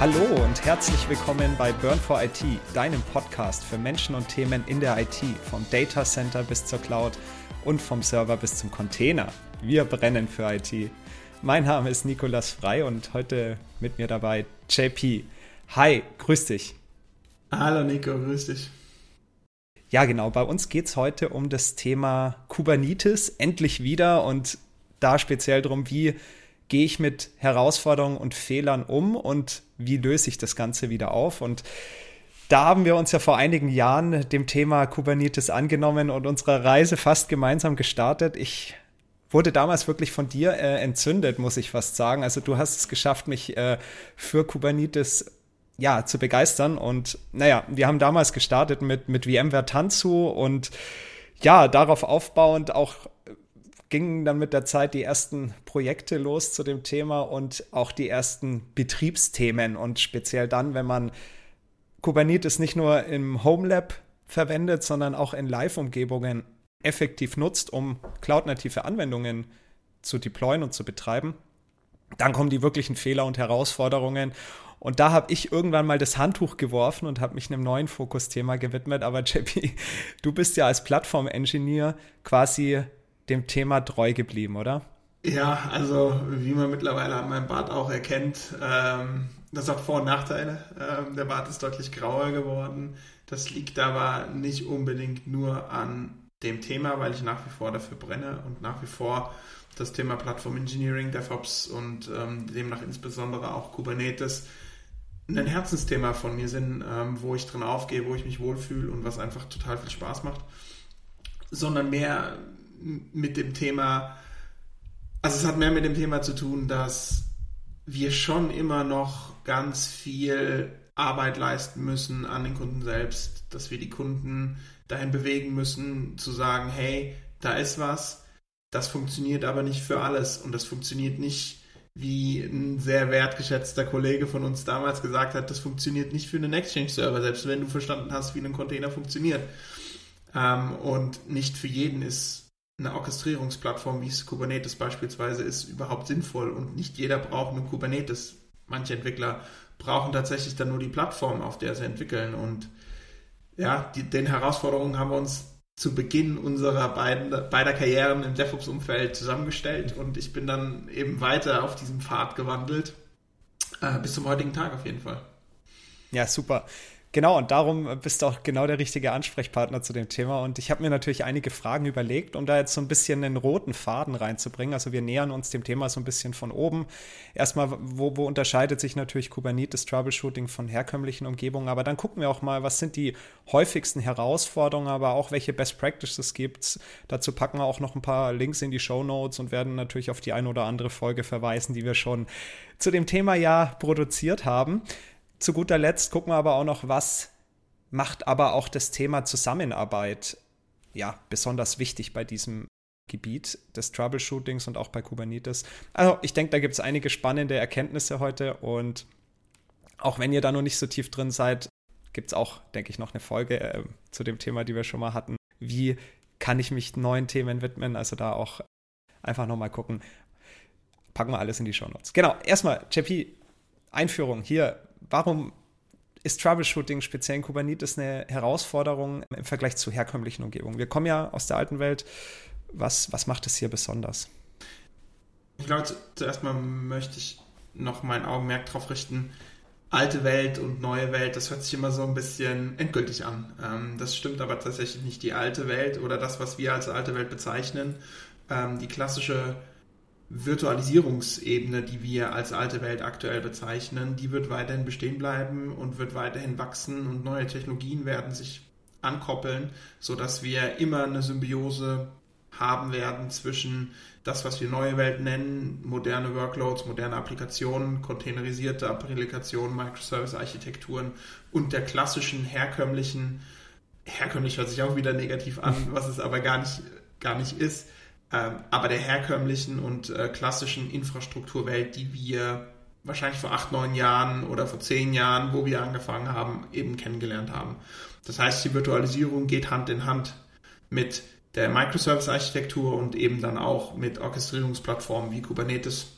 Hallo und herzlich willkommen bei Burn for IT, deinem Podcast für Menschen und Themen in der IT, vom Data Center bis zur Cloud und vom Server bis zum Container. Wir brennen für IT. Mein Name ist Nikolas Frei und heute mit mir dabei JP. Hi, grüß dich. Hallo Nico, grüß dich. Ja, genau. Bei uns geht es heute um das Thema Kubernetes endlich wieder und da speziell darum, wie gehe ich mit Herausforderungen und Fehlern um und wie löse ich das Ganze wieder auf. Und da haben wir uns ja vor einigen Jahren dem Thema Kubernetes angenommen und unsere Reise fast gemeinsam gestartet. Ich wurde damals wirklich von dir äh, entzündet, muss ich fast sagen. Also du hast es geschafft, mich äh, für Kubernetes ja, zu begeistern. Und naja, wir haben damals gestartet mit, mit VMware Tanzu und ja, darauf aufbauend auch gingen dann mit der Zeit die ersten Projekte los zu dem Thema und auch die ersten Betriebsthemen und speziell dann, wenn man Kubernetes nicht nur im Home Lab verwendet, sondern auch in Live-Umgebungen effektiv nutzt, um cloud-native Anwendungen zu deployen und zu betreiben, dann kommen die wirklichen Fehler und Herausforderungen. Und da habe ich irgendwann mal das Handtuch geworfen und habe mich einem neuen Fokusthema gewidmet. Aber JP, du bist ja als Plattform-Engineer quasi dem Thema treu geblieben, oder? Ja, also wie man mittlerweile an meinem Bart auch erkennt, ähm, das hat Vor- und Nachteile. Ähm, der Bart ist deutlich grauer geworden. Das liegt aber nicht unbedingt nur an dem Thema, weil ich nach wie vor dafür brenne und nach wie vor das Thema Plattform Engineering, DevOps und ähm, demnach insbesondere auch Kubernetes ein Herzensthema von mir sind, ähm, wo ich drin aufgehe, wo ich mich wohlfühle und was einfach total viel Spaß macht, sondern mehr mit dem Thema, also es hat mehr mit dem Thema zu tun, dass wir schon immer noch ganz viel Arbeit leisten müssen an den Kunden selbst, dass wir die Kunden dahin bewegen müssen, zu sagen, hey, da ist was, das funktioniert aber nicht für alles und das funktioniert nicht, wie ein sehr wertgeschätzter Kollege von uns damals gesagt hat, das funktioniert nicht für einen Exchange-Server, selbst wenn du verstanden hast, wie ein Container funktioniert. Ähm, und nicht für jeden ist eine Orchestrierungsplattform, wie es Kubernetes beispielsweise ist, überhaupt sinnvoll und nicht jeder braucht einen Kubernetes. Manche Entwickler brauchen tatsächlich dann nur die Plattform, auf der sie entwickeln und ja, die, den Herausforderungen haben wir uns zu Beginn unserer beiden, beider Karrieren im DevOps-Umfeld zusammengestellt und ich bin dann eben weiter auf diesem Pfad gewandelt, äh, bis zum heutigen Tag auf jeden Fall. Ja, super. Genau, und darum bist du auch genau der richtige Ansprechpartner zu dem Thema. Und ich habe mir natürlich einige Fragen überlegt, um da jetzt so ein bisschen einen roten Faden reinzubringen. Also wir nähern uns dem Thema so ein bisschen von oben. Erstmal, wo, wo unterscheidet sich natürlich Kubernetes Troubleshooting von herkömmlichen Umgebungen? Aber dann gucken wir auch mal, was sind die häufigsten Herausforderungen, aber auch welche Best Practices gibt es. Dazu packen wir auch noch ein paar Links in die Show Notes und werden natürlich auf die eine oder andere Folge verweisen, die wir schon zu dem Thema ja produziert haben zu guter Letzt gucken wir aber auch noch, was macht aber auch das Thema Zusammenarbeit ja besonders wichtig bei diesem Gebiet des Troubleshootings und auch bei Kubernetes. Also ich denke, da gibt es einige spannende Erkenntnisse heute und auch wenn ihr da noch nicht so tief drin seid, gibt es auch, denke ich, noch eine Folge äh, zu dem Thema, die wir schon mal hatten. Wie kann ich mich neuen Themen widmen? Also da auch einfach nochmal gucken. Packen wir alles in die Show Notes. Genau, erstmal, JP, Einführung hier warum ist Troubleshooting speziell in Kubernetes eine Herausforderung im Vergleich zu herkömmlichen Umgebungen? Wir kommen ja aus der alten Welt. Was, was macht es hier besonders? Ich glaube, zuerst mal möchte ich noch mein Augenmerk darauf richten, alte Welt und neue Welt, das hört sich immer so ein bisschen endgültig an. Ähm, das stimmt aber tatsächlich nicht. Die alte Welt oder das, was wir als alte Welt bezeichnen, ähm, die klassische Virtualisierungsebene, die wir als alte Welt aktuell bezeichnen, die wird weiterhin bestehen bleiben und wird weiterhin wachsen und neue Technologien werden sich ankoppeln, sodass wir immer eine Symbiose haben werden zwischen das, was wir neue Welt nennen, moderne Workloads, moderne Applikationen, containerisierte Applikationen, Microservice-Architekturen und der klassischen herkömmlichen, herkömmlich hört sich auch wieder negativ an, was es aber gar nicht, gar nicht ist, aber der herkömmlichen und äh, klassischen Infrastrukturwelt, die wir wahrscheinlich vor acht, neun Jahren oder vor zehn Jahren, wo wir angefangen haben, eben kennengelernt haben. Das heißt, die Virtualisierung geht Hand in Hand mit der Microservice-Architektur und eben dann auch mit Orchestrierungsplattformen wie Kubernetes,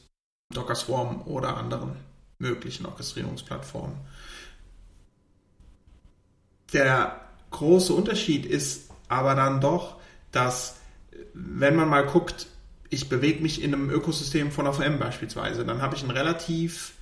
Docker Swarm oder anderen möglichen Orchestrierungsplattformen. Der große Unterschied ist aber dann doch, dass wenn man mal guckt, ich bewege mich in einem Ökosystem von AVM beispielsweise, dann habe ich ein relativ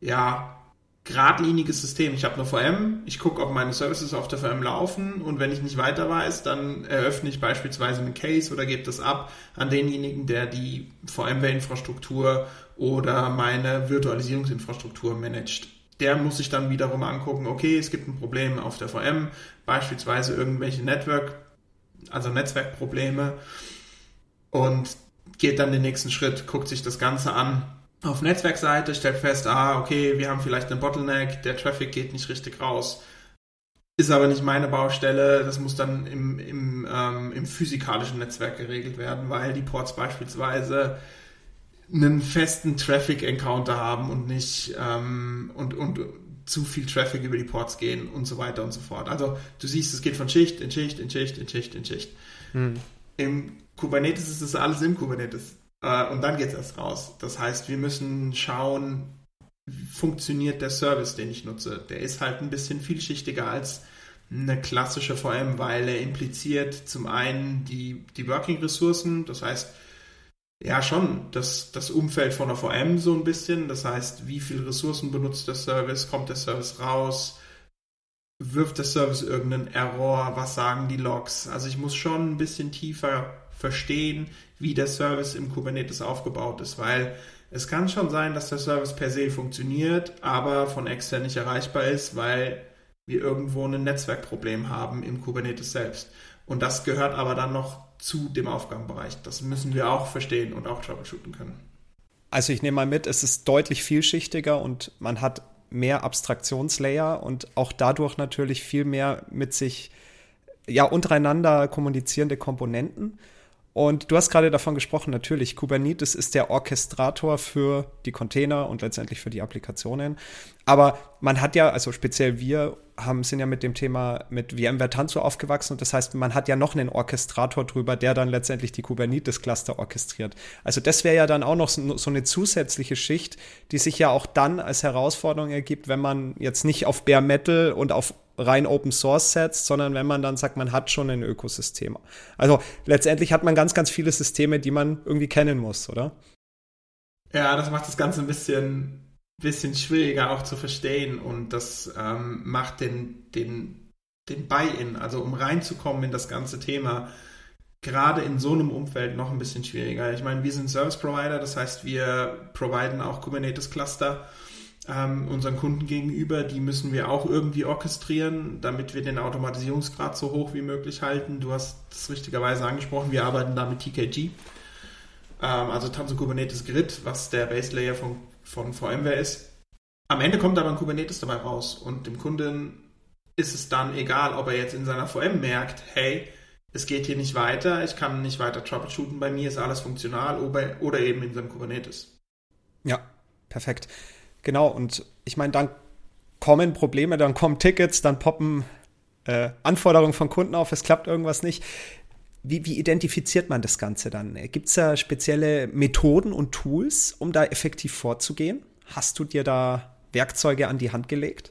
ja, geradliniges System. Ich habe eine VM, ich gucke, ob meine Services auf der VM laufen und wenn ich nicht weiter weiß, dann eröffne ich beispielsweise einen Case oder gebe das ab an denjenigen, der die VMware-Infrastruktur oder meine Virtualisierungsinfrastruktur managt. Der muss sich dann wiederum angucken, okay, es gibt ein Problem auf der VM, beispielsweise irgendwelche Network, also Netzwerkprobleme und geht dann den nächsten Schritt, guckt sich das Ganze an auf Netzwerkseite, stellt fest, ah, okay, wir haben vielleicht einen Bottleneck, der Traffic geht nicht richtig raus. Ist aber nicht meine Baustelle, das muss dann im, im, ähm, im physikalischen Netzwerk geregelt werden, weil die Ports beispielsweise einen festen Traffic-Encounter haben und nicht ähm, und, und zu viel Traffic über die Ports gehen und so weiter und so fort. Also du siehst, es geht von Schicht in Schicht in Schicht in Schicht in Schicht. Hm. Im Kubernetes ist das alles im Kubernetes. Äh, und dann geht es erst raus. Das heißt, wir müssen schauen, funktioniert der Service, den ich nutze. Der ist halt ein bisschen vielschichtiger als eine klassische VM, weil er impliziert zum einen die, die Working-Ressourcen, das heißt, ja, schon das, das Umfeld von der VM so ein bisschen. Das heißt, wie viele Ressourcen benutzt der Service, kommt der Service raus, wirft der Service irgendeinen Error, was sagen die Logs. Also ich muss schon ein bisschen tiefer verstehen, wie der Service im Kubernetes aufgebaut ist, weil es kann schon sein, dass der Service per se funktioniert, aber von extern nicht erreichbar ist, weil wir irgendwo ein Netzwerkproblem haben im Kubernetes selbst. Und das gehört aber dann noch zu dem Aufgabenbereich. Das müssen wir auch verstehen und auch troubleshooten können. Also ich nehme mal mit, es ist deutlich vielschichtiger und man hat mehr Abstraktionslayer und auch dadurch natürlich viel mehr mit sich ja untereinander kommunizierende Komponenten. Und du hast gerade davon gesprochen, natürlich, Kubernetes ist der Orchestrator für die Container und letztendlich für die Applikationen. Aber man hat ja, also speziell wir haben, sind ja mit dem Thema mit VMware Tanzu aufgewachsen und das heißt, man hat ja noch einen Orchestrator drüber, der dann letztendlich die Kubernetes-Cluster orchestriert. Also das wäre ja dann auch noch so, so eine zusätzliche Schicht, die sich ja auch dann als Herausforderung ergibt, wenn man jetzt nicht auf Bare Metal und auf rein Open Source setzt, sondern wenn man dann sagt, man hat schon ein Ökosystem. Also letztendlich hat man ganz, ganz viele Systeme, die man irgendwie kennen muss, oder? Ja, das macht das Ganze ein bisschen, bisschen schwieriger auch zu verstehen und das ähm, macht den, den, den Buy-in, also um reinzukommen in das ganze Thema, gerade in so einem Umfeld noch ein bisschen schwieriger. Ich meine, wir sind Service Provider, das heißt, wir providen auch Kubernetes Cluster ähm, unseren Kunden gegenüber, die müssen wir auch irgendwie orchestrieren, damit wir den Automatisierungsgrad so hoch wie möglich halten. Du hast es richtigerweise angesprochen, wir arbeiten da mit TKG, ähm, also Tanzu Kubernetes Grid, was der Base Layer von, von VMware ist. Am Ende kommt aber ein Kubernetes dabei raus und dem Kunden ist es dann egal, ob er jetzt in seiner VM merkt, hey, es geht hier nicht weiter, ich kann nicht weiter troubleshooten, bei mir ist alles funktional oder, oder eben in seinem Kubernetes. Ja, perfekt. Genau, und ich meine, dann kommen Probleme, dann kommen Tickets, dann poppen äh, Anforderungen von Kunden auf, es klappt irgendwas nicht. Wie, wie identifiziert man das Ganze dann? Gibt es da spezielle Methoden und Tools, um da effektiv vorzugehen? Hast du dir da Werkzeuge an die Hand gelegt?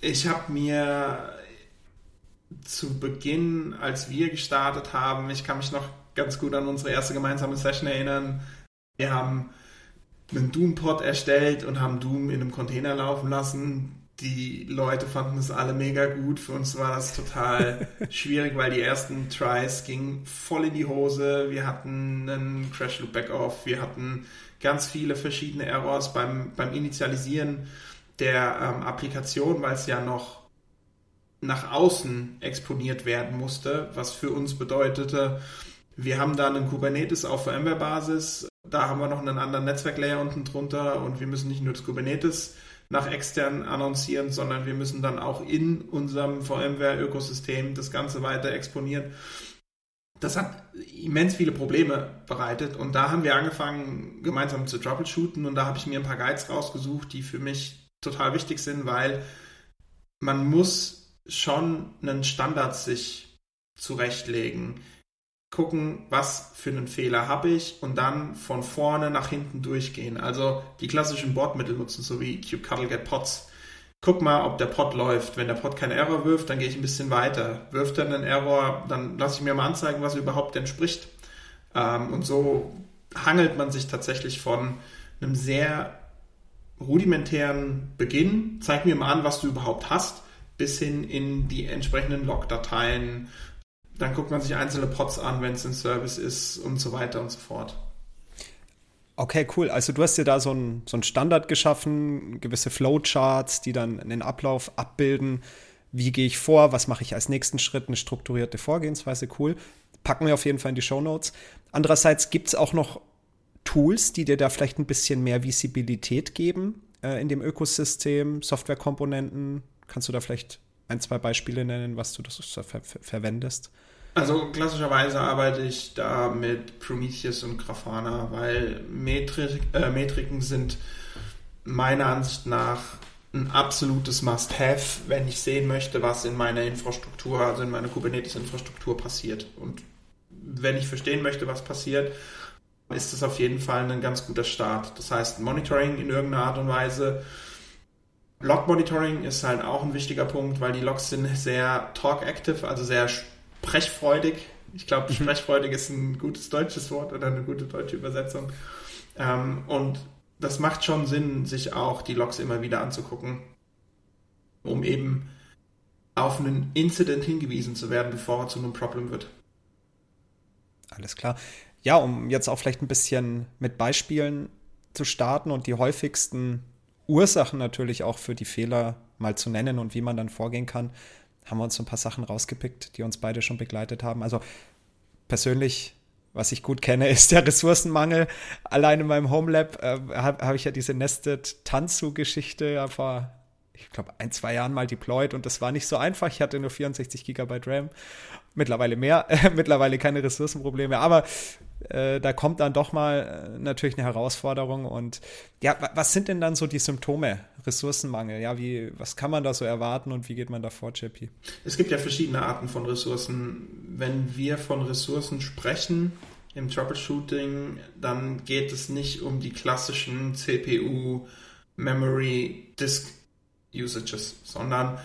Ich habe mir zu Beginn, als wir gestartet haben, ich kann mich noch ganz gut an unsere erste gemeinsame Session erinnern. Wir haben einen Doom-Pod erstellt und haben Doom in einem Container laufen lassen. Die Leute fanden es alle mega gut. Für uns war das total schwierig, weil die ersten Tries gingen voll in die Hose. Wir hatten einen Crash Loop Backoff. Wir hatten ganz viele verschiedene Errors beim, beim Initialisieren der ähm, Applikation, weil es ja noch nach außen exponiert werden musste, was für uns bedeutete, wir haben da einen Kubernetes auf VMware-Basis da haben wir noch einen anderen Netzwerklayer unten drunter und wir müssen nicht nur das Kubernetes nach extern annoncieren, sondern wir müssen dann auch in unserem VMware-Ökosystem das Ganze weiter exponieren. Das hat immens viele Probleme bereitet und da haben wir angefangen, gemeinsam zu troubleshooten und da habe ich mir ein paar Guides rausgesucht, die für mich total wichtig sind, weil man muss schon einen Standard sich zurechtlegen gucken, was für einen Fehler habe ich und dann von vorne nach hinten durchgehen. Also die klassischen Bordmittel nutzen, so wie kubectl get pots. Guck mal, ob der Pot läuft. Wenn der Pot keinen Error wirft, dann gehe ich ein bisschen weiter. Wirft er einen Error, dann lasse ich mir mal anzeigen, was überhaupt entspricht. Ähm, und so hangelt man sich tatsächlich von einem sehr rudimentären Beginn, zeig mir mal an, was du überhaupt hast, bis hin in die entsprechenden Logdateien. Dann guckt man sich einzelne Pods an, wenn es ein Service ist und so weiter und so fort. Okay, cool. Also du hast dir da so einen so Standard geschaffen, gewisse Flowcharts, die dann einen Ablauf abbilden. Wie gehe ich vor? Was mache ich als nächsten Schritt? Eine strukturierte Vorgehensweise, cool. Packen wir auf jeden Fall in die Show Notes. Andererseits gibt es auch noch Tools, die dir da vielleicht ein bisschen mehr Visibilität geben äh, in dem Ökosystem, Softwarekomponenten. Kannst du da vielleicht ein, zwei Beispiele nennen, was du das ver ver verwendest? Also klassischerweise arbeite ich da mit Prometheus und Grafana, weil Metrik, äh, Metriken sind meiner Ansicht nach ein absolutes Must-Have, wenn ich sehen möchte, was in meiner Infrastruktur, also in meiner Kubernetes-Infrastruktur passiert. Und wenn ich verstehen möchte, was passiert, ist das auf jeden Fall ein ganz guter Start. Das heißt, Monitoring in irgendeiner Art und Weise. Log-Monitoring ist halt auch ein wichtiger Punkt, weil die Logs sind sehr talk-active, also sehr sprechfreudig. Ich glaube, mhm. sprechfreudig ist ein gutes deutsches Wort oder eine gute deutsche Übersetzung. Ähm, und das macht schon Sinn, sich auch die Logs immer wieder anzugucken, um eben auf einen Incident hingewiesen zu werden, bevor er zu einem Problem wird. Alles klar. Ja, um jetzt auch vielleicht ein bisschen mit Beispielen zu starten und die häufigsten Ursachen natürlich auch für die Fehler mal zu nennen und wie man dann vorgehen kann haben wir uns so ein paar Sachen rausgepickt, die uns beide schon begleitet haben. Also persönlich, was ich gut kenne, ist der Ressourcenmangel. Allein in meinem Homelab äh, habe hab ich ja diese Nested Tanzu-Geschichte vor, ich glaube, ein, zwei Jahren mal deployed und das war nicht so einfach. Ich hatte nur 64 Gigabyte RAM. Mittlerweile mehr, mittlerweile keine Ressourcenprobleme, aber äh, da kommt dann doch mal äh, natürlich eine Herausforderung. Und ja, was sind denn dann so die Symptome? Ressourcenmangel, ja, wie, was kann man da so erwarten und wie geht man da vor, JP? Es gibt ja verschiedene Arten von Ressourcen. Wenn wir von Ressourcen sprechen im Troubleshooting, dann geht es nicht um die klassischen CPU, Memory, Disk Usages, sondern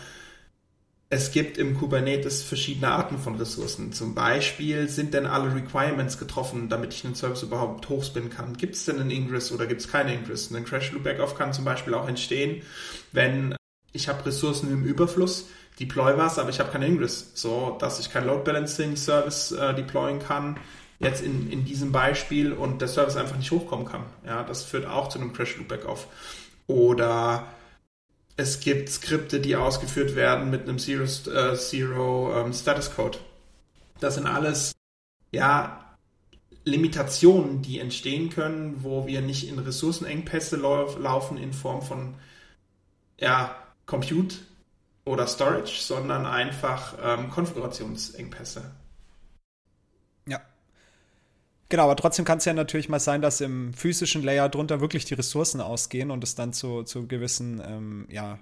es gibt im Kubernetes verschiedene Arten von Ressourcen. Zum Beispiel sind denn alle Requirements getroffen, damit ich einen Service überhaupt hochspinnen kann? Gibt es denn einen Ingress oder gibt es keine Ingress? Ein Crash Loop Backoff kann zum Beispiel auch entstehen, wenn ich habe Ressourcen im Überfluss, deploy was, aber ich habe keine Ingress, so dass ich kein Load Balancing Service äh, deployen kann. Jetzt in, in diesem Beispiel und der Service einfach nicht hochkommen kann. Ja, das führt auch zu einem Crash Loop Backoff. Oder es gibt Skripte, die ausgeführt werden mit einem Zero, äh, Zero ähm, Status Code. Das sind alles, ja, Limitationen, die entstehen können, wo wir nicht in Ressourcenengpässe lau laufen in Form von, ja, Compute oder Storage, sondern einfach ähm, Konfigurationsengpässe. Genau, aber trotzdem kann es ja natürlich mal sein, dass im physischen Layer drunter wirklich die Ressourcen ausgehen und es dann zu, zu gewissen ähm, ja,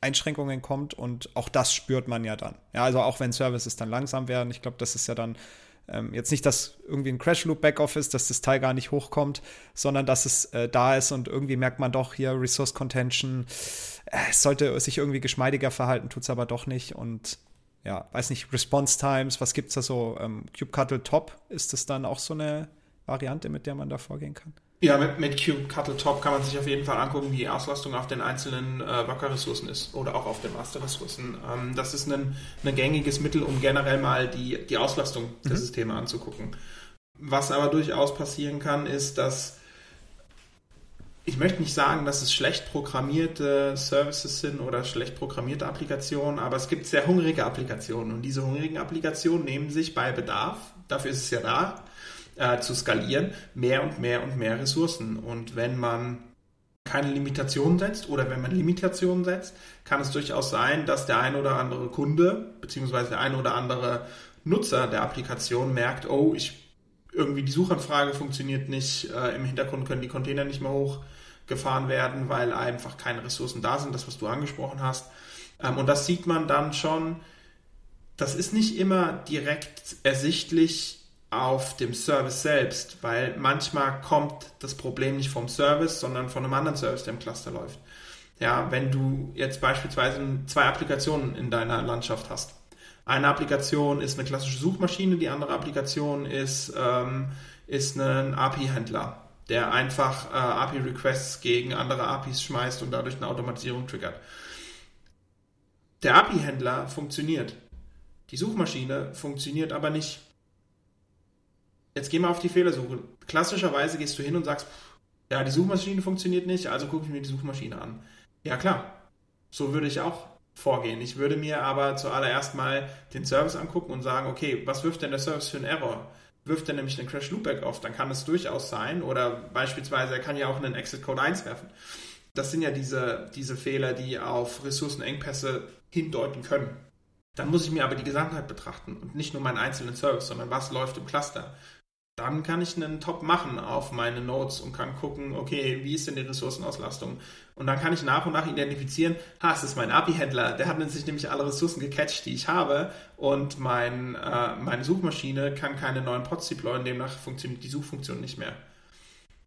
Einschränkungen kommt und auch das spürt man ja dann. Ja, also auch wenn Services dann langsam werden, ich glaube, das ist ja dann ähm, jetzt nicht, dass irgendwie ein Crash Loop Backoffice, dass das Teil gar nicht hochkommt, sondern dass es äh, da ist und irgendwie merkt man doch hier Resource Contention, äh, es sollte sich irgendwie geschmeidiger verhalten, tut es aber doch nicht und ja, weiß nicht, Response Times, was gibt es da so? Ähm, Kubectl Top, ist das dann auch so eine Variante, mit der man da vorgehen kann? Ja, mit, mit Kubectl Top kann man sich auf jeden Fall angucken, wie die Auslastung auf den einzelnen äh, Worker-Ressourcen ist oder auch auf den Master-Ressourcen. Ähm, das ist ein, ein gängiges Mittel, um generell mal die, die Auslastung mhm. der Systeme anzugucken. Was aber durchaus passieren kann, ist, dass ich möchte nicht sagen, dass es schlecht programmierte Services sind oder schlecht programmierte Applikationen, aber es gibt sehr hungrige Applikationen und diese hungrigen Applikationen nehmen sich bei Bedarf, dafür ist es ja da, äh, zu skalieren, mehr und mehr und mehr Ressourcen. Und wenn man keine Limitationen setzt oder wenn man Limitationen setzt, kann es durchaus sein, dass der ein oder andere Kunde beziehungsweise der ein oder andere Nutzer der Applikation merkt, oh, ich irgendwie die Suchanfrage funktioniert nicht, äh, im Hintergrund können die Container nicht mehr hoch gefahren werden, weil einfach keine Ressourcen da sind, das, was du angesprochen hast. Ähm, und das sieht man dann schon, das ist nicht immer direkt ersichtlich auf dem Service selbst, weil manchmal kommt das Problem nicht vom Service, sondern von einem anderen Service, der im Cluster läuft. Ja, wenn du jetzt beispielsweise zwei Applikationen in deiner Landschaft hast. Eine Applikation ist eine klassische Suchmaschine, die andere Applikation ist, ähm, ist ein API-Händler, der einfach äh, API-Requests gegen andere APIs schmeißt und dadurch eine Automatisierung triggert. Der API-Händler funktioniert. Die Suchmaschine funktioniert aber nicht. Jetzt gehen wir auf die Fehlersuche. Klassischerweise gehst du hin und sagst, ja, die Suchmaschine funktioniert nicht, also gucke ich mir die Suchmaschine an. Ja, klar. So würde ich auch vorgehen. Ich würde mir aber zuallererst mal den Service angucken und sagen, okay, was wirft denn der Service für einen Error? Wirft er nämlich einen Crash Loopback auf, dann kann es durchaus sein. Oder beispielsweise, er kann ja auch einen Exit Code 1 werfen. Das sind ja diese, diese Fehler, die auf Ressourcenengpässe hindeuten können. Dann muss ich mir aber die Gesamtheit betrachten und nicht nur meinen einzelnen Service, sondern was läuft im Cluster dann kann ich einen Top machen auf meine Notes und kann gucken, okay, wie ist denn die Ressourcenauslastung? Und dann kann ich nach und nach identifizieren, ha, es ist mein API-Händler, der hat sich nämlich alle Ressourcen gecatcht, die ich habe und mein, äh, meine Suchmaschine kann keine neuen Pods deployen, demnach funktioniert die Suchfunktion nicht mehr.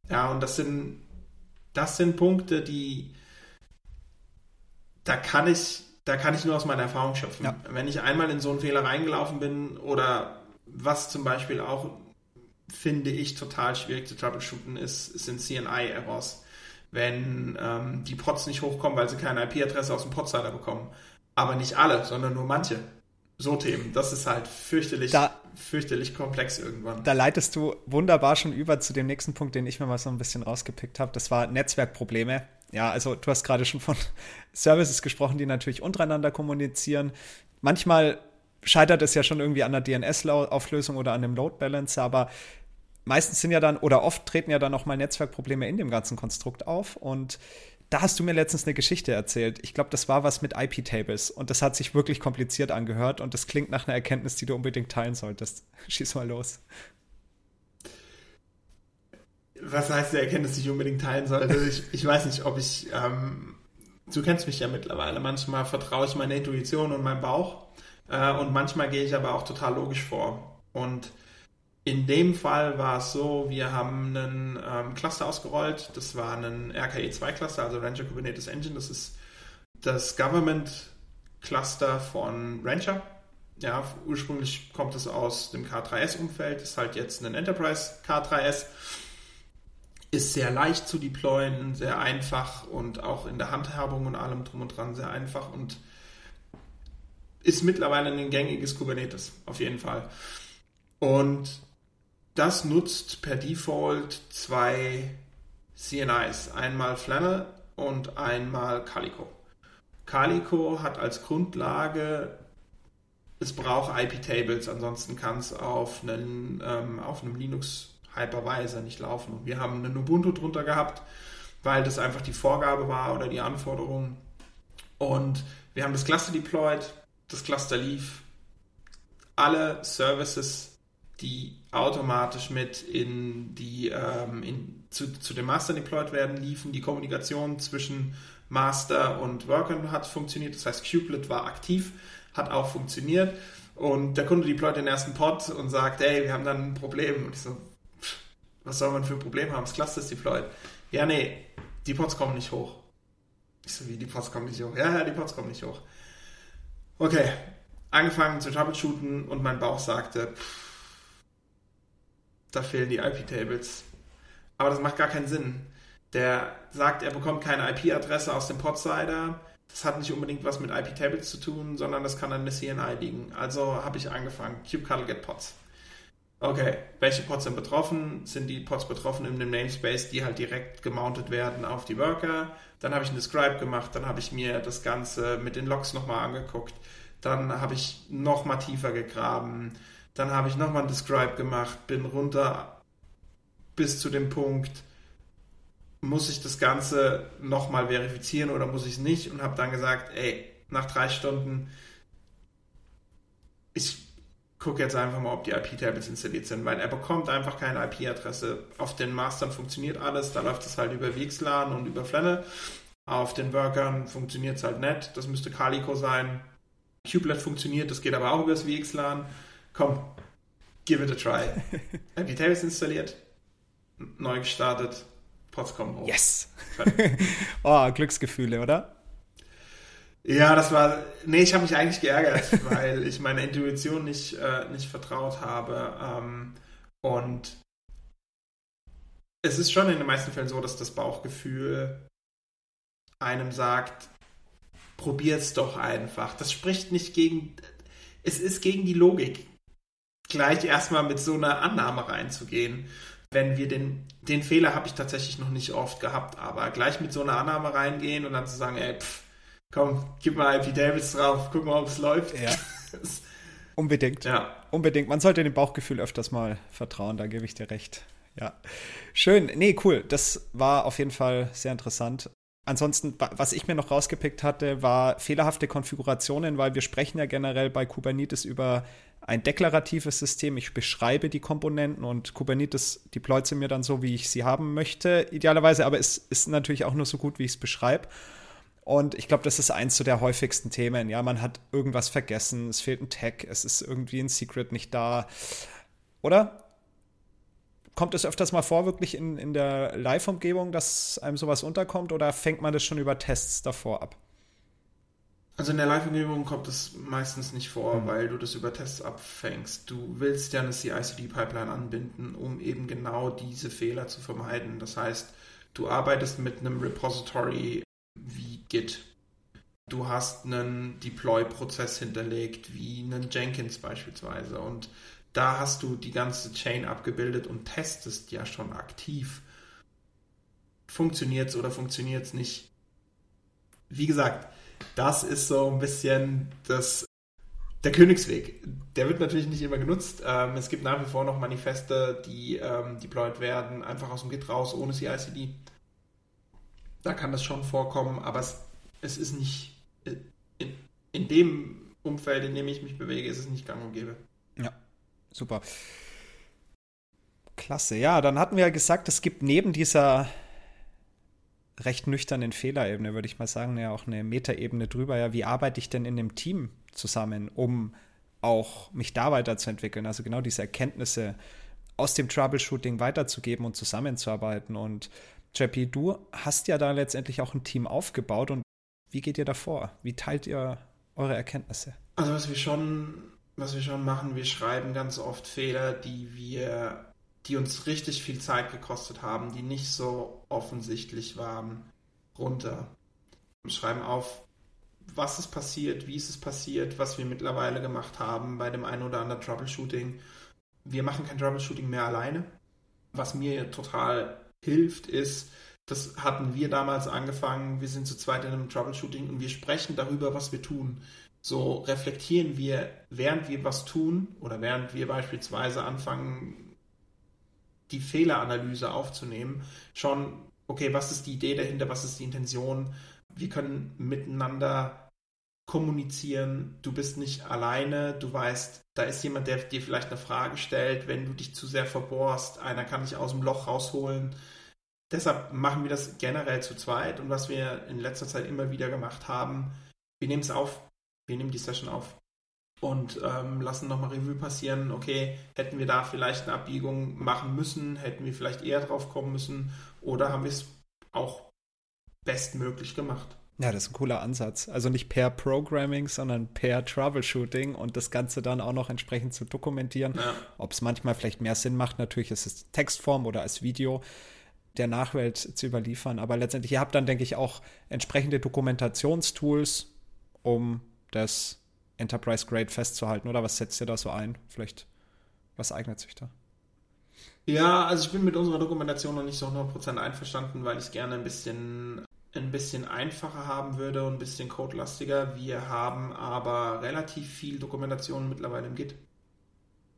Ja, und das sind, das sind Punkte, die, da kann ich, da kann ich nur aus meiner Erfahrung schöpfen. Ja. Wenn ich einmal in so einen Fehler reingelaufen bin oder was zum Beispiel auch finde ich total schwierig zu troubleshooten, ist, sind CNI-Errors. Wenn ähm, die Pods nicht hochkommen, weil sie keine IP-Adresse aus dem Podsider bekommen. Aber nicht alle, sondern nur manche. So Themen. Das ist halt fürchterlich, da, fürchterlich komplex irgendwann. Da leitest du wunderbar schon über zu dem nächsten Punkt, den ich mir mal so ein bisschen rausgepickt habe. Das war Netzwerkprobleme. Ja, also du hast gerade schon von Services gesprochen, die natürlich untereinander kommunizieren. Manchmal scheitert es ja schon irgendwie an der DNS-Auflösung oder an dem Load Balancer, aber meistens sind ja dann oder oft treten ja dann auch mal Netzwerkprobleme in dem ganzen Konstrukt auf und da hast du mir letztens eine Geschichte erzählt. Ich glaube, das war was mit IP-Tables und das hat sich wirklich kompliziert angehört und das klingt nach einer Erkenntnis, die du unbedingt teilen solltest. Schieß mal los. Was heißt der Erkenntnis, die ich unbedingt teilen sollte? Ich, ich weiß nicht, ob ich. Ähm, du kennst mich ja mittlerweile. Manchmal vertraue ich meiner Intuition und meinem Bauch äh, und manchmal gehe ich aber auch total logisch vor. Und in dem Fall war es so, wir haben einen ähm, Cluster ausgerollt. Das war ein RKE2-Cluster, also Rancher Kubernetes Engine. Das ist das Government-Cluster von Rancher. Ja, ursprünglich kommt es aus dem K3S-Umfeld, ist halt jetzt ein Enterprise K3S. Ist sehr leicht zu deployen, sehr einfach und auch in der Handhabung und allem drum und dran sehr einfach und ist mittlerweile ein gängiges Kubernetes, auf jeden Fall. Und das nutzt per Default zwei CNIs, einmal Flannel und einmal Calico. Calico hat als Grundlage, es braucht IP-Tables, ansonsten kann es auf, ähm, auf einem Linux Hypervisor nicht laufen. Und wir haben einen Ubuntu drunter gehabt, weil das einfach die Vorgabe war oder die Anforderung. Und wir haben das Cluster deployed, das Cluster lief. Alle Services die automatisch mit in die ähm, in, zu, zu dem Master deployed werden, liefen. Die Kommunikation zwischen Master und Worker hat funktioniert. Das heißt, Kubelet war aktiv, hat auch funktioniert. Und der Kunde deployt den ersten Pod und sagt, hey, wir haben dann ein Problem. Und ich so, was soll man für ein Problem haben? Das Cluster ist deployed. Ja, nee, die Pods kommen nicht hoch. Ich so, wie, die Pods kommen nicht hoch? Ja, ja, die Pods kommen nicht hoch. Okay, angefangen zu troubleshooten und mein Bauch sagte, pff, da fehlen die IP-Tables. Aber das macht gar keinen Sinn. Der sagt, er bekommt keine IP-Adresse aus dem Podsider. Das hat nicht unbedingt was mit IP-Tables zu tun, sondern das kann an der CNI liegen. Also habe ich angefangen. kubectl get Pods. Okay, welche Pods sind betroffen? Sind die Pods betroffen in dem Namespace, die halt direkt gemountet werden auf die Worker? Dann habe ich einen Describe gemacht, dann habe ich mir das Ganze mit den Logs nochmal angeguckt. Dann habe ich nochmal tiefer gegraben dann habe ich nochmal ein Describe gemacht, bin runter bis zu dem Punkt, muss ich das Ganze nochmal verifizieren oder muss ich es nicht? Und habe dann gesagt, ey, nach drei Stunden, ich gucke jetzt einfach mal, ob die IP-Tables installiert sind, weil er bekommt einfach keine IP-Adresse. Auf den Mastern funktioniert alles, da läuft es halt über VXLAN und über Flannel. Auf den Workern funktioniert es halt nicht, das müsste Calico sein. Kubelet funktioniert, das geht aber auch über das VXLAN komm, give it a try. Tables installiert, neu gestartet, Pots kommen hoch. Yes! oh, Glücksgefühle, oder? Ja, das war. Nee, ich habe mich eigentlich geärgert, weil ich meiner Intuition nicht, äh, nicht vertraut habe. Ähm, und es ist schon in den meisten Fällen so, dass das Bauchgefühl einem sagt, probier's doch einfach. Das spricht nicht gegen. Es ist gegen die Logik, gleich erstmal mit so einer Annahme reinzugehen. Wenn wir den, den Fehler habe ich tatsächlich noch nicht oft gehabt, aber gleich mit so einer Annahme reingehen und dann zu sagen, ey, pff, komm, gib mal IP Davis drauf, guck mal, ob es läuft. Ja. Unbedingt. Ja. Unbedingt. Man sollte dem Bauchgefühl öfters mal vertrauen, da gebe ich dir recht. Ja. Schön. Nee, cool. Das war auf jeden Fall sehr interessant. Ansonsten, was ich mir noch rausgepickt hatte, war fehlerhafte Konfigurationen, weil wir sprechen ja generell bei Kubernetes über ein deklaratives System. Ich beschreibe die Komponenten und Kubernetes deployt sie mir dann so, wie ich sie haben möchte, idealerweise, aber es ist natürlich auch nur so gut, wie ich es beschreibe. Und ich glaube, das ist eins so der häufigsten Themen. Ja, man hat irgendwas vergessen, es fehlt ein Tag, es ist irgendwie ein Secret nicht da. Oder? Kommt es öfters mal vor, wirklich in, in der Live-Umgebung, dass einem sowas unterkommt oder fängt man das schon über Tests davor ab? Also in der Live-Umgebung kommt es meistens nicht vor, mhm. weil du das über Tests abfängst. Du willst ja eine CI-CD-Pipeline anbinden, um eben genau diese Fehler zu vermeiden. Das heißt, du arbeitest mit einem Repository wie Git. Du hast einen Deploy-Prozess hinterlegt, wie einen Jenkins beispielsweise. Und da hast du die ganze Chain abgebildet und testest ja schon aktiv. Funktioniert es oder funktioniert es nicht? Wie gesagt, das ist so ein bisschen das, der Königsweg. Der wird natürlich nicht immer genutzt. Ähm, es gibt nach wie vor noch Manifeste, die ähm, deployed werden, einfach aus dem Git raus, ohne CICD. Da kann das schon vorkommen, aber es, es ist nicht in, in dem Umfeld, in dem ich mich bewege, ist es nicht gang und gäbe. Ja, super. Klasse. Ja, dann hatten wir ja gesagt, es gibt neben dieser recht nüchternen Fehlerebene, würde ich mal sagen, ja auch eine Metaebene drüber. Ja, wie arbeite ich denn in einem Team zusammen, um auch mich da weiterzuentwickeln? Also genau diese Erkenntnisse aus dem Troubleshooting weiterzugeben und zusammenzuarbeiten. Und JP, du hast ja da letztendlich auch ein Team aufgebaut und wie geht ihr da vor? Wie teilt ihr eure Erkenntnisse? Also was wir schon, was wir schon machen, wir schreiben ganz oft Fehler, die wir, die uns richtig viel Zeit gekostet haben, die nicht so offensichtlich waren, runter. Wir schreiben auf, was ist passiert, wie ist es passiert, was wir mittlerweile gemacht haben bei dem einen oder anderen Troubleshooting. Wir machen kein Troubleshooting mehr alleine. Was mir total hilft, ist, das hatten wir damals angefangen, wir sind zu zweit in einem Troubleshooting und wir sprechen darüber, was wir tun. So reflektieren wir, während wir was tun oder während wir beispielsweise anfangen, die Fehleranalyse aufzunehmen, schon, okay, was ist die Idee dahinter, was ist die Intention? Wir können miteinander kommunizieren, du bist nicht alleine, du weißt, da ist jemand, der dir vielleicht eine Frage stellt, wenn du dich zu sehr verbohrst, einer kann dich aus dem Loch rausholen. Deshalb machen wir das generell zu zweit. Und was wir in letzter Zeit immer wieder gemacht haben, wir nehmen es auf, wir nehmen die Session auf und ähm, lassen nochmal Revue passieren, okay, hätten wir da vielleicht eine Abbiegung machen müssen, hätten wir vielleicht eher drauf kommen müssen oder haben wir es auch bestmöglich gemacht. Ja, das ist ein cooler Ansatz. Also nicht per Programming, sondern per Troubleshooting und das Ganze dann auch noch entsprechend zu dokumentieren. Ja. Ob es manchmal vielleicht mehr Sinn macht, natürlich ist es Textform oder als Video der Nachwelt zu überliefern. Aber letztendlich, ihr habt dann, denke ich, auch entsprechende Dokumentationstools, um das Enterprise Grade festzuhalten. Oder was setzt ihr da so ein? Vielleicht, was eignet sich da? Ja, also ich bin mit unserer Dokumentation noch nicht so 100% einverstanden, weil ich es gerne ein bisschen ein bisschen einfacher haben würde und ein bisschen codelastiger. Wir haben aber relativ viel Dokumentation mittlerweile im Git.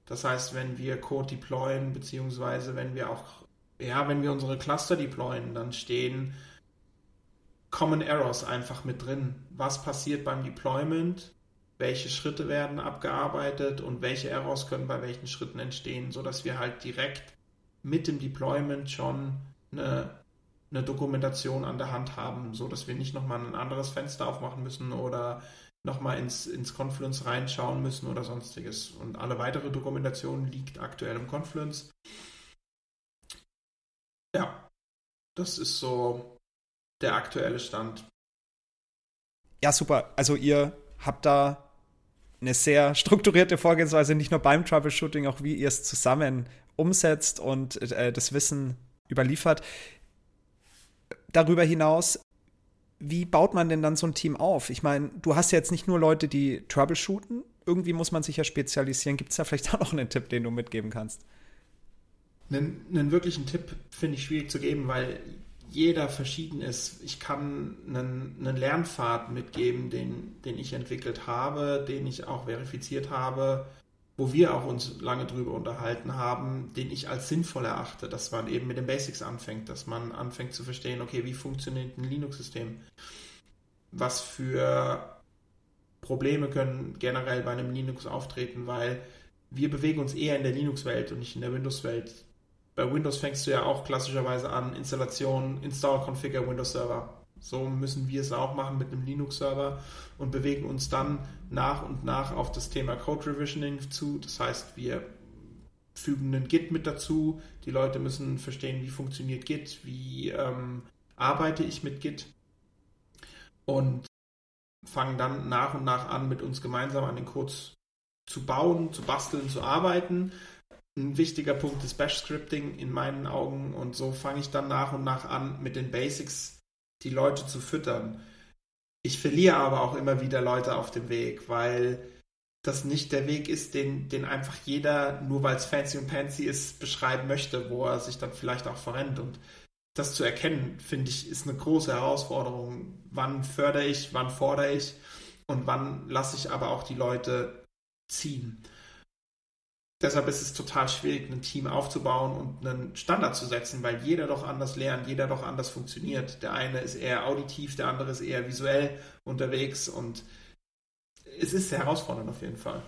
Das heißt, wenn wir Code deployen, beziehungsweise wenn wir auch, ja, wenn wir unsere Cluster deployen, dann stehen Common Errors einfach mit drin. Was passiert beim Deployment? Welche Schritte werden abgearbeitet und welche Errors können bei welchen Schritten entstehen, sodass wir halt direkt mit dem Deployment schon eine eine Dokumentation an der Hand haben, so dass wir nicht nochmal ein anderes Fenster aufmachen müssen oder nochmal ins, ins Confluence reinschauen müssen oder sonstiges. Und alle weitere Dokumentation liegt aktuell im Confluence. Ja, das ist so der aktuelle Stand. Ja, super. Also ihr habt da eine sehr strukturierte Vorgehensweise, nicht nur beim Troubleshooting, auch wie ihr es zusammen umsetzt und äh, das Wissen überliefert. Darüber hinaus, wie baut man denn dann so ein Team auf? Ich meine, du hast ja jetzt nicht nur Leute, die troubleshooten. Irgendwie muss man sich ja spezialisieren. Gibt es da vielleicht auch noch einen Tipp, den du mitgeben kannst? Einen, einen wirklichen Tipp finde ich schwierig zu geben, weil jeder verschieden ist. Ich kann einen, einen Lernpfad mitgeben, den, den ich entwickelt habe, den ich auch verifiziert habe, wo wir auch uns lange drüber unterhalten haben, den ich als sinnvoll erachte, dass man eben mit den Basics anfängt, dass man anfängt zu verstehen, okay, wie funktioniert ein Linux-System? Was für Probleme können generell bei einem Linux auftreten, weil wir bewegen uns eher in der Linux-Welt und nicht in der Windows-Welt bei Windows fängst du ja auch klassischerweise an, Installation, Install, Configure Windows Server. So müssen wir es auch machen mit einem Linux-Server und bewegen uns dann nach und nach auf das Thema Code Revisioning zu. Das heißt, wir fügen einen Git mit dazu. Die Leute müssen verstehen, wie funktioniert Git, wie ähm, arbeite ich mit Git und fangen dann nach und nach an, mit uns gemeinsam an den Codes zu bauen, zu basteln, zu arbeiten ein wichtiger Punkt ist Bash-Scripting in meinen Augen und so fange ich dann nach und nach an, mit den Basics die Leute zu füttern. Ich verliere aber auch immer wieder Leute auf dem Weg, weil das nicht der Weg ist, den, den einfach jeder, nur weil es fancy und fancy ist, beschreiben möchte, wo er sich dann vielleicht auch verrennt. Und das zu erkennen, finde ich, ist eine große Herausforderung. Wann fördere ich, wann fordere ich und wann lasse ich aber auch die Leute ziehen. Deshalb ist es total schwierig, ein Team aufzubauen und einen Standard zu setzen, weil jeder doch anders lernt, jeder doch anders funktioniert. Der eine ist eher auditiv, der andere ist eher visuell unterwegs und es ist sehr herausfordernd auf jeden Fall.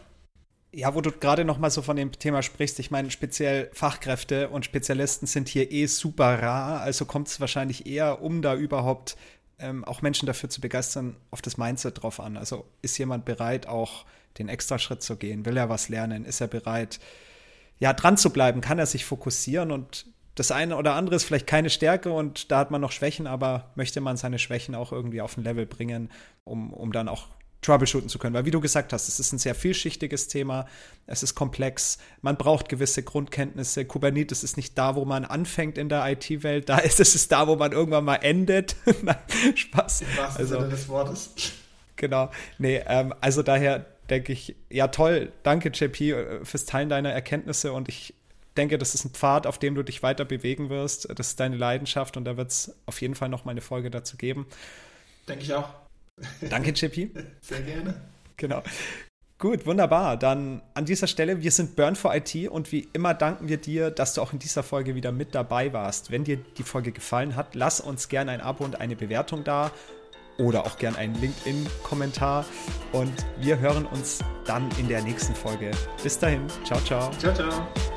Ja, wo du gerade noch mal so von dem Thema sprichst, ich meine, speziell Fachkräfte und Spezialisten sind hier eh super rar, also kommt es wahrscheinlich eher, um da überhaupt ähm, auch Menschen dafür zu begeistern, auf das Mindset drauf an. Also ist jemand bereit, auch den Extraschritt zu gehen? Will er was lernen? Ist er bereit, ja, dran zu bleiben? Kann er sich fokussieren? Und das eine oder andere ist vielleicht keine Stärke und da hat man noch Schwächen, aber möchte man seine Schwächen auch irgendwie auf ein Level bringen, um, um dann auch troubleshooten zu können. Weil wie du gesagt hast, es ist ein sehr vielschichtiges Thema, es ist komplex, man braucht gewisse Grundkenntnisse. Kubernetes ist nicht da, wo man anfängt in der IT-Welt, da ist es da, wo man irgendwann mal endet. Spaß. Im wahrsten also, Sinne des Wortes. Genau. Nee, ähm, also daher denke ich, ja toll, danke JP äh, fürs Teilen deiner Erkenntnisse und ich denke, das ist ein Pfad, auf dem du dich weiter bewegen wirst. Das ist deine Leidenschaft und da wird es auf jeden Fall noch mal eine Folge dazu geben. Denke ich auch. Danke, JP. Sehr gerne. Genau. Gut, wunderbar. Dann an dieser Stelle, wir sind Burn for IT und wie immer danken wir dir, dass du auch in dieser Folge wieder mit dabei warst. Wenn dir die Folge gefallen hat, lass uns gerne ein Abo und eine Bewertung da oder auch gern einen LinkedIn-Kommentar. Und wir hören uns dann in der nächsten Folge. Bis dahin, ciao, ciao. Ciao, ciao.